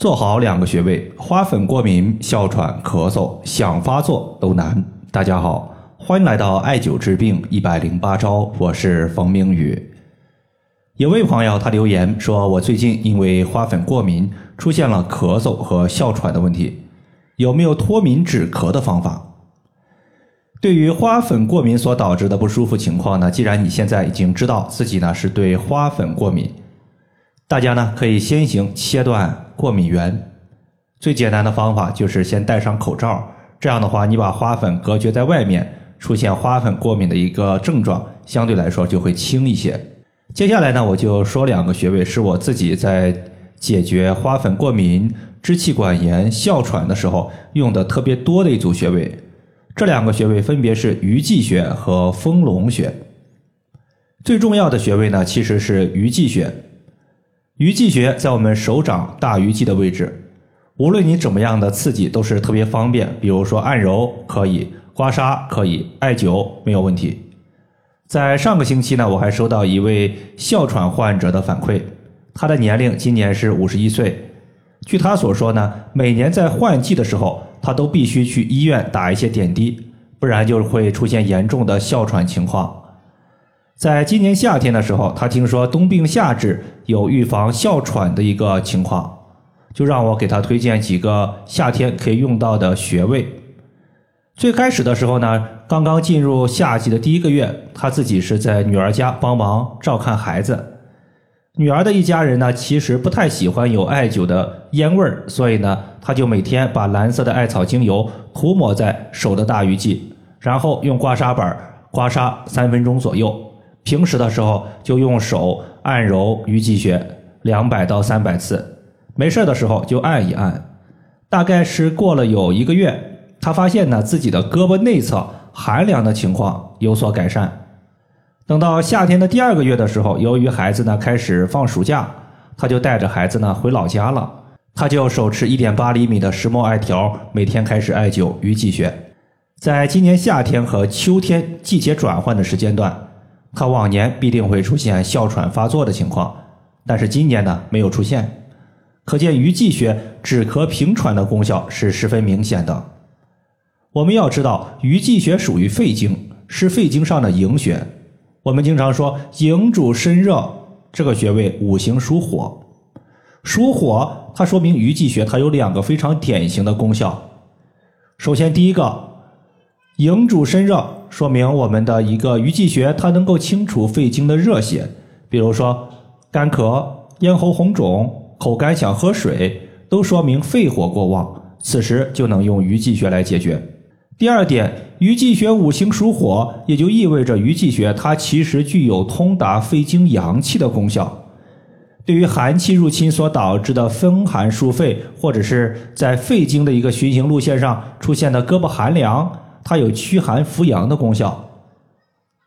做好两个穴位，花粉过敏、哮喘、咳嗽想发作都难。大家好，欢迎来到艾灸治病一百零八招，我是冯明宇。有位朋友他留言说，我最近因为花粉过敏，出现了咳嗽和哮喘的问题，有没有脱敏止咳的方法？对于花粉过敏所导致的不舒服情况呢，既然你现在已经知道自己呢是对花粉过敏，大家呢可以先行切断。过敏源最简单的方法就是先戴上口罩，这样的话，你把花粉隔绝在外面，出现花粉过敏的一个症状相对来说就会轻一些。接下来呢，我就说两个穴位是我自己在解决花粉过敏、支气管炎、哮喘的时候用的特别多的一组穴位。这两个穴位分别是鱼际穴和丰隆穴。最重要的穴位呢，其实是鱼际穴。鱼际穴在我们手掌大鱼际的位置，无论你怎么样的刺激都是特别方便。比如说按揉可以，刮痧可以，艾灸没有问题。在上个星期呢，我还收到一位哮喘患者的反馈，他的年龄今年是五十一岁。据他所说呢，每年在换季的时候，他都必须去医院打一些点滴，不然就会出现严重的哮喘情况。在今年夏天的时候，他听说冬病夏治有预防哮喘的一个情况，就让我给他推荐几个夏天可以用到的穴位。最开始的时候呢，刚刚进入夏季的第一个月，他自己是在女儿家帮忙照看孩子。女儿的一家人呢，其实不太喜欢有艾灸的烟味儿，所以呢，他就每天把蓝色的艾草精油涂抹在手的大鱼际，然后用刮痧板刮痧三分钟左右。平时的时候就用手按揉鱼际穴两百到三百次，没事的时候就按一按。大概是过了有一个月，他发现呢自己的胳膊内侧寒凉的情况有所改善。等到夏天的第二个月的时候，由于孩子呢开始放暑假，他就带着孩子呢回老家了。他就手持一点八厘米的石墨艾条，每天开始艾灸鱼际穴。在今年夏天和秋天季节转换的时间段。他往年必定会出现哮喘发作的情况，但是今年呢没有出现，可见鱼际穴止咳平喘的功效是十分明显的。我们要知道，鱼际穴属于肺经，是肺经上的营穴。我们经常说营主身热，这个穴位五行属火，属火，它说明鱼际穴它有两个非常典型的功效。首先，第一个。营主身热，说明我们的一个鱼际穴，它能够清除肺经的热邪，比如说干咳、咽喉红肿、口干想喝水，都说明肺火过旺，此时就能用鱼际穴来解决。第二点，鱼际穴五行属火，也就意味着鱼际穴它其实具有通达肺经阳气的功效，对于寒气入侵所导致的风寒疏肺，或者是在肺经的一个循行路线上出现的胳膊寒凉。它有驱寒扶阳的功效。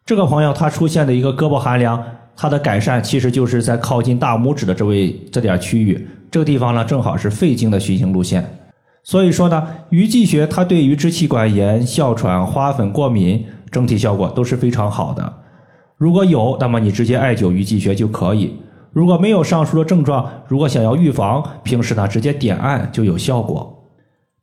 这个朋友他出现的一个胳膊寒凉，他的改善其实就是在靠近大拇指的这位这点区域，这个地方呢正好是肺经的循行路线。所以说呢，鱼际穴它对于支气管炎、哮喘、花粉过敏整体效果都是非常好的。如果有，那么你直接艾灸鱼际穴就可以；如果没有上述的症状，如果想要预防，平时呢直接点按就有效果。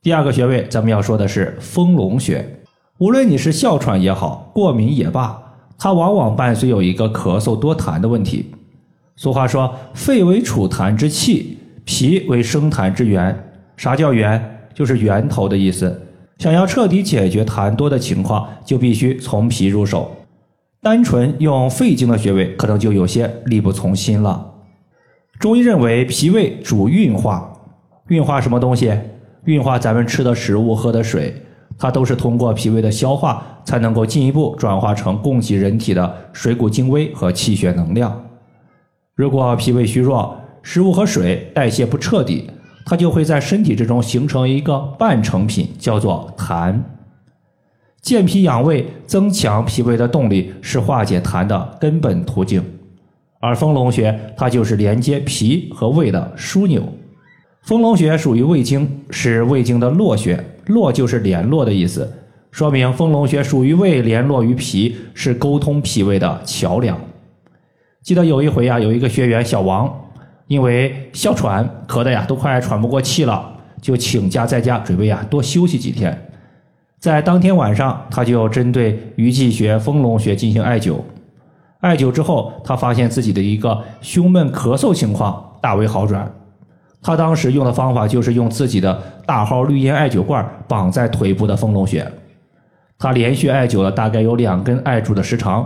第二个穴位，咱们要说的是丰隆穴。无论你是哮喘也好，过敏也罢，它往往伴随有一个咳嗽多痰的问题。俗话说，肺为储痰之器，脾为生痰之源。啥叫源？就是源头的意思。想要彻底解决痰多的情况，就必须从脾入手。单纯用肺经的穴位，可能就有些力不从心了。中医认为，脾胃主运化，运化什么东西？运化咱们吃的食物、喝的水。它都是通过脾胃的消化，才能够进一步转化成供给人体的水谷精微和气血能量。如果脾胃虚弱，食物和水代谢不彻底，它就会在身体之中形成一个半成品，叫做痰。健脾养胃、增强脾胃的动力，是化解痰的根本途径。而丰隆穴，它就是连接脾和胃的枢纽。丰隆穴属于胃经，是胃经的络穴。络就是联络的意思，说明丰隆穴属于胃，联络于脾，是沟通脾胃的桥梁。记得有一回啊，有一个学员小王，因为哮喘咳的呀都快喘不过气了，就请假在家，准备呀多休息几天。在当天晚上，他就针对鱼际穴、丰隆穴进行艾灸。艾灸之后，他发现自己的一个胸闷咳嗽情况大为好转。他当时用的方法就是用自己的大号绿烟艾灸罐绑在腿部的丰隆穴。他连续艾灸了大概有两根艾柱的时长。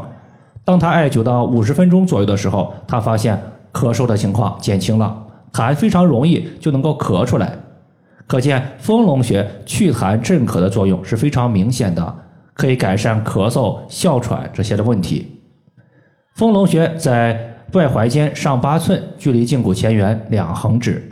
当他艾灸到五十分钟左右的时候，他发现咳嗽的情况减轻了，痰非常容易就能够咳出来。可见丰隆穴祛痰镇咳的作用是非常明显的，可以改善咳嗽、哮喘这些的问题。丰隆穴在外踝尖上八寸，距离胫骨前缘两横指。